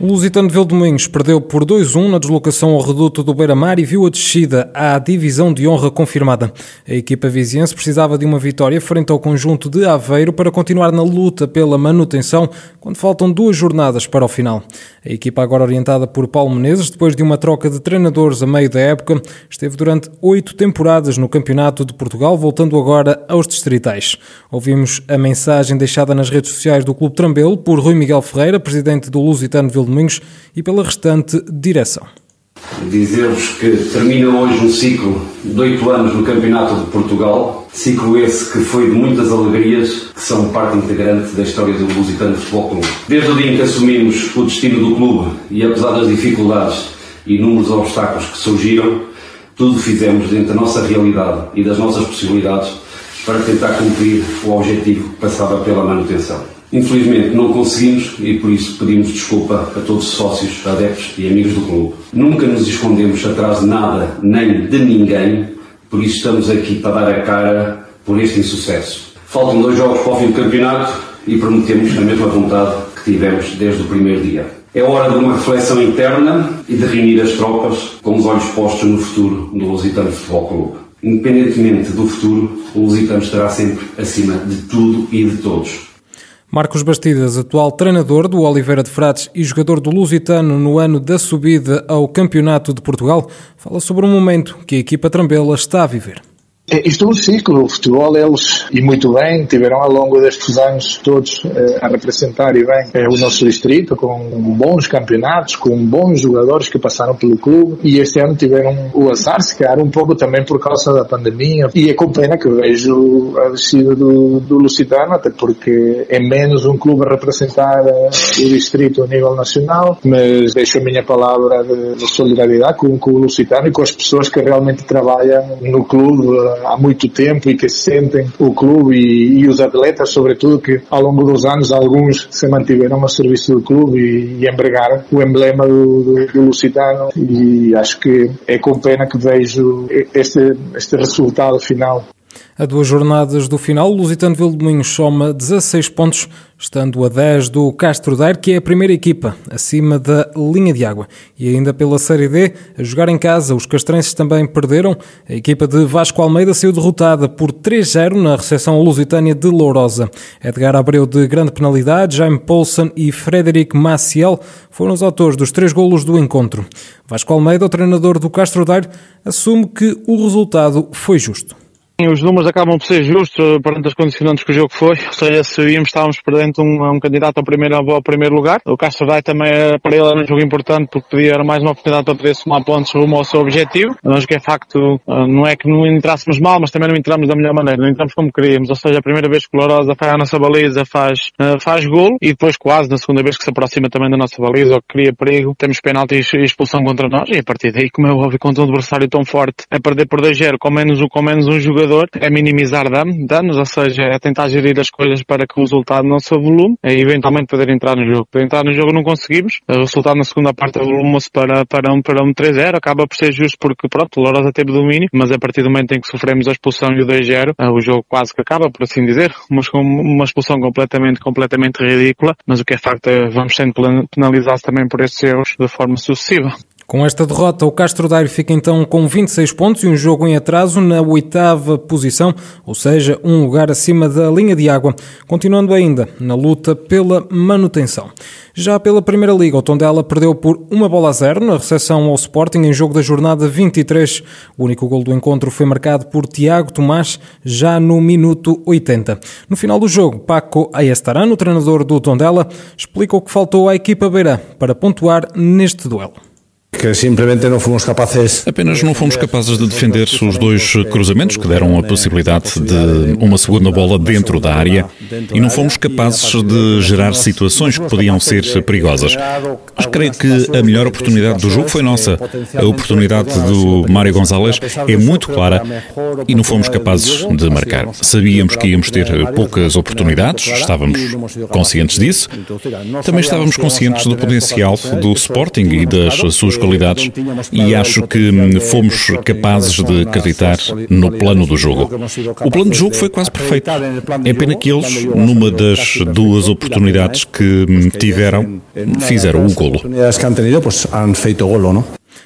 O Lusitano de Vildomingos perdeu por 2-1 na deslocação ao reduto do Beira-Mar e viu a descida à divisão de honra confirmada. A equipa viziense precisava de uma vitória frente ao conjunto de Aveiro para continuar na luta pela manutenção quando faltam duas jornadas para o final. A equipa agora orientada por Paulo Menezes, depois de uma troca de treinadores a meio da época, esteve durante oito temporadas no Campeonato de Portugal, voltando agora aos distritais. Ouvimos a mensagem deixada nas redes sociais do Clube Trambelo por Rui Miguel Ferreira, presidente do Lusitano de Vildomingos Domingos e pela restante direção. Dizer-vos que termina hoje um ciclo de oito anos no Campeonato de Portugal, ciclo esse que foi de muitas alegrias, que são parte integrante da história do Lusitano Futebol Clube. Desde o dia em que assumimos o destino do clube e apesar das dificuldades e inúmeros obstáculos que surgiram, tudo fizemos dentro da nossa realidade e das nossas possibilidades para tentar cumprir o objetivo que passava pela manutenção. Infelizmente não conseguimos e por isso pedimos desculpa a todos os sócios, adeptos e amigos do clube. Nunca nos escondemos atrás de nada nem de ninguém, por isso estamos aqui para dar a cara por este insucesso. Faltam dois jogos para o fim do campeonato e prometemos a mesma vontade que tivemos desde o primeiro dia. É hora de uma reflexão interna e de reunir as tropas com os olhos postos no futuro do Lusitano Futebol Clube. Independentemente do futuro, o Lusitano estará sempre acima de tudo e de todos. Marcos Bastidas, atual treinador do Oliveira de Frades e jogador do Lusitano no ano da subida ao Campeonato de Portugal, fala sobre o momento que a equipa Trambela está a viver. É, isto é um ciclo, o futebol eles, e muito bem, tiveram ao longo destes anos todos eh, a representar e bem eh, o nosso distrito, com bons campeonatos, com bons jogadores que passaram pelo clube, e este ano tiveram o azar, se calhar um pouco também por causa da pandemia, e é com pena que vejo a descida do, do Lusitano, até porque é menos um clube a representar eh, o distrito a nível nacional, mas deixo a minha palavra de, de solidariedade com, com o Lusitano e com as pessoas que realmente trabalham no clube há muito tempo e que sentem o clube e, e, os atletas, sobretudo, que ao longo dos anos alguns se mantiveram a serviço do clube e, e empregaram o emblema do, do, do, Lusitano e acho que é com pena que vejo este, este resultado final. A duas jornadas do final, o Lusitano Vildominhos soma 16 pontos, estando a 10 do Castro Daire, que é a primeira equipa acima da linha de água. E ainda pela Série D, a jogar em casa, os castrenses também perderam. A equipa de Vasco Almeida saiu derrotada por 3-0 na recepção lusitânia de Lourosa. Edgar Abreu de grande penalidade, Jaime Poulsen e Frederic Maciel foram os autores dos três golos do encontro. Vasco Almeida, o treinador do Castro Daire, assume que o resultado foi justo. Os números acabam por ser justos eh, perante as condicionantes que o jogo foi, ou seja, se íamos, estávamos perdendo um, um candidato ao primeiro, ao primeiro lugar. O Castro Dai também, eh, para ele, era um jogo importante porque podia, era mais uma oportunidade para poder somar pontos rumo ao seu objetivo. Mas que é facto, eh, não é que não entrássemos mal, mas também não entramos da melhor maneira, não entramos como queríamos. Ou seja, a primeira vez que o Lourosa faz a nossa baliza, faz, faz gol e depois quase na segunda vez que se aproxima também da nossa baliza, ou que cria perigo, temos penalti e expulsão contra nós e a partir daí, como é óbvio, contra um adversário tão forte, a perder por 2-0 com menos, com menos um jogador, é minimizar danos, ou seja, é tentar gerir as coisas para que o resultado não se volume e eventualmente poder entrar no jogo. Para entrar no jogo não conseguimos, o resultado na segunda parte evoluiu-se para, para um, para um 3-0, acaba por ser justo porque pronto, Lourosa teve domínio, mas a partir do momento em que sofremos a expulsão e o 2-0, eh, o jogo quase que acaba, por assim dizer, mas com uma expulsão completamente, completamente ridícula, mas o que é facto é vamos sendo penalizados também por esses erros de forma sucessiva. Com esta derrota, o Castro Daire fica então com 26 pontos e um jogo em atraso na oitava posição, ou seja, um lugar acima da linha de água, continuando ainda na luta pela manutenção. Já pela Primeira Liga, o Tondela perdeu por uma bola a zero na recepção ao Sporting em jogo da jornada 23. O único gol do encontro foi marcado por Tiago Tomás, já no minuto 80. No final do jogo, Paco Ayestarano, treinador do Tondela, explica o que faltou à equipa beira para pontuar neste duelo que simplesmente não fomos capazes. Apenas não fomos capazes de defender os dois cruzamentos que deram a possibilidade de uma segunda bola dentro da área e não fomos capazes de gerar situações que podiam ser perigosas. Mas creio que a melhor oportunidade do jogo foi nossa. A oportunidade do Mário Gonzalez é muito clara e não fomos capazes de marcar. Sabíamos que íamos ter poucas oportunidades, estávamos conscientes disso. Também estávamos conscientes do potencial do Sporting e das suas e acho que fomos capazes de acreditar no plano do jogo. O plano de jogo foi quase perfeito. É pena que eles, numa das duas oportunidades que tiveram, fizeram o golo.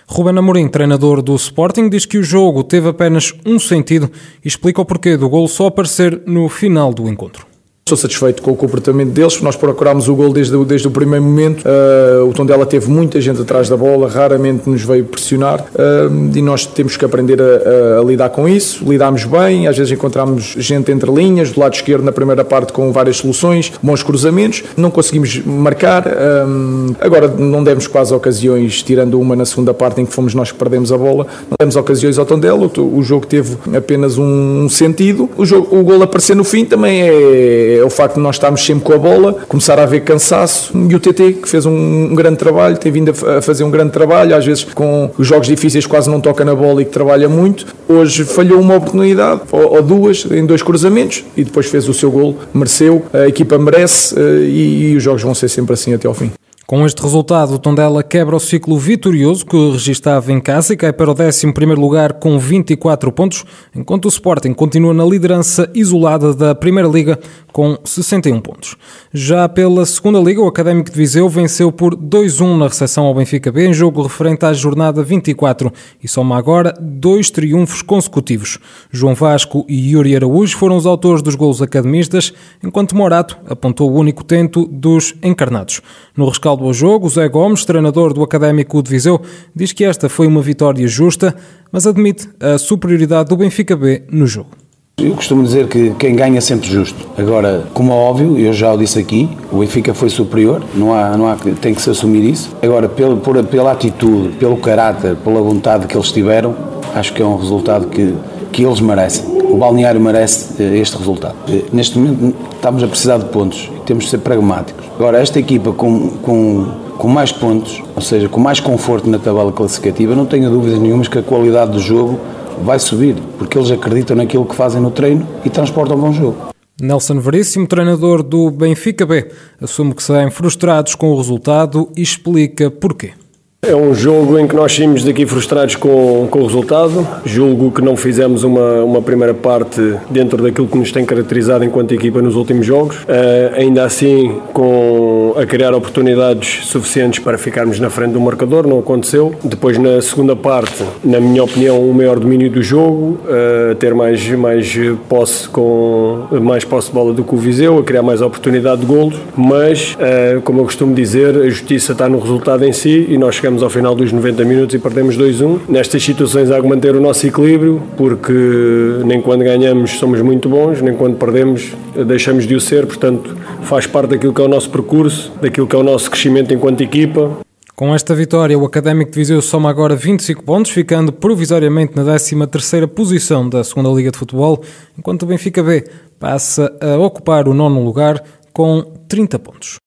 Ruben Amorim, treinador do Sporting, diz que o jogo teve apenas um sentido e explica o porquê do golo só aparecer no final do encontro. Estou satisfeito com o comportamento deles. Nós procurámos o gol desde, desde o primeiro momento. Uh, o Tondela teve muita gente atrás da bola, raramente nos veio pressionar uh, e nós temos que aprender a, a, lidar com isso. Lidámos bem, às vezes encontramos gente entre linhas, do lado esquerdo na primeira parte com várias soluções, bons cruzamentos. Não conseguimos marcar. Uh, agora não demos quase ocasiões, tirando uma na segunda parte em que fomos nós que perdemos a bola. Não demos ocasiões ao Tondela. O, o jogo teve apenas um, um sentido. O, jogo, o gol aparecer no fim também é é o facto de nós estarmos sempre com a bola, começar a haver cansaço e o TT que fez um, um grande trabalho, tem vindo a, a, fazer um grande trabalho, às vezes com os jogos difíceis quase não toca na bola e que trabalha muito. Hoje falhou uma oportunidade ou, ou duas em dois cruzamentos e depois fez o seu gol, mereceu, a equipa merece eh, e, e os jogos vão ser sempre assim até ao fim. Com este resultado, o Tondela quebra o ciclo vitorioso que registava em casa e cai para o 11 lugar com 24 pontos, enquanto o Sporting continua na liderança isolada da Primeira Liga com 61 pontos. Já pela Segunda Liga, o Académico de Viseu venceu por 2-1 na recepção ao Benfica B em jogo referente à jornada 24 e soma agora dois triunfos consecutivos. João Vasco e Yuri Araújo foram os autores dos golos academistas, enquanto Morato apontou o único tento dos encarnados. No rescaldo ao jogo, Zé Gomes, treinador do Académico de Viseu, diz que esta foi uma vitória justa, mas admite a superioridade do Benfica B no jogo. Eu costumo dizer que quem ganha é sempre justo. Agora, como é óbvio, eu já o disse aqui, o Benfica foi superior, não há, não há, tem que se assumir isso. Agora, pelo, por, pela atitude, pelo caráter, pela vontade que eles tiveram, acho que é um resultado que, que eles merecem. O balneário merece eh, este resultado. Eh, neste momento estamos a precisar de pontos e temos de ser pragmáticos. Agora, esta equipa com, com, com mais pontos, ou seja, com mais conforto na tabela classificativa, não tenho dúvidas nenhumas que a qualidade do jogo vai subir, porque eles acreditam naquilo que fazem no treino e transportam bom jogo. Nelson Veríssimo, treinador do Benfica B, assume que saem frustrados com o resultado e explica porquê. É um jogo em que nós saímos daqui frustrados com, com o resultado. Julgo que não fizemos uma, uma primeira parte dentro daquilo que nos tem caracterizado enquanto equipa nos últimos jogos. Uh, ainda assim, com a criar oportunidades suficientes para ficarmos na frente do marcador, não aconteceu. Depois, na segunda parte, na minha opinião, o maior domínio do jogo, uh, ter mais, mais posse com mais posse de bola do que o Viseu, a criar mais oportunidade de golos. Mas, uh, como eu costumo dizer, a justiça está no resultado em si e nós chegamos chegamos ao final dos 90 minutos e perdemos 2-1. Nestas situações há que manter o nosso equilíbrio, porque nem quando ganhamos somos muito bons, nem quando perdemos deixamos de o ser, portanto faz parte daquilo que é o nosso percurso, daquilo que é o nosso crescimento enquanto equipa. Com esta vitória, o Académico de Viseu soma agora 25 pontos, ficando provisoriamente na 13ª posição da Segunda Liga de Futebol, enquanto o Benfica B passa a ocupar o nono lugar com 30 pontos.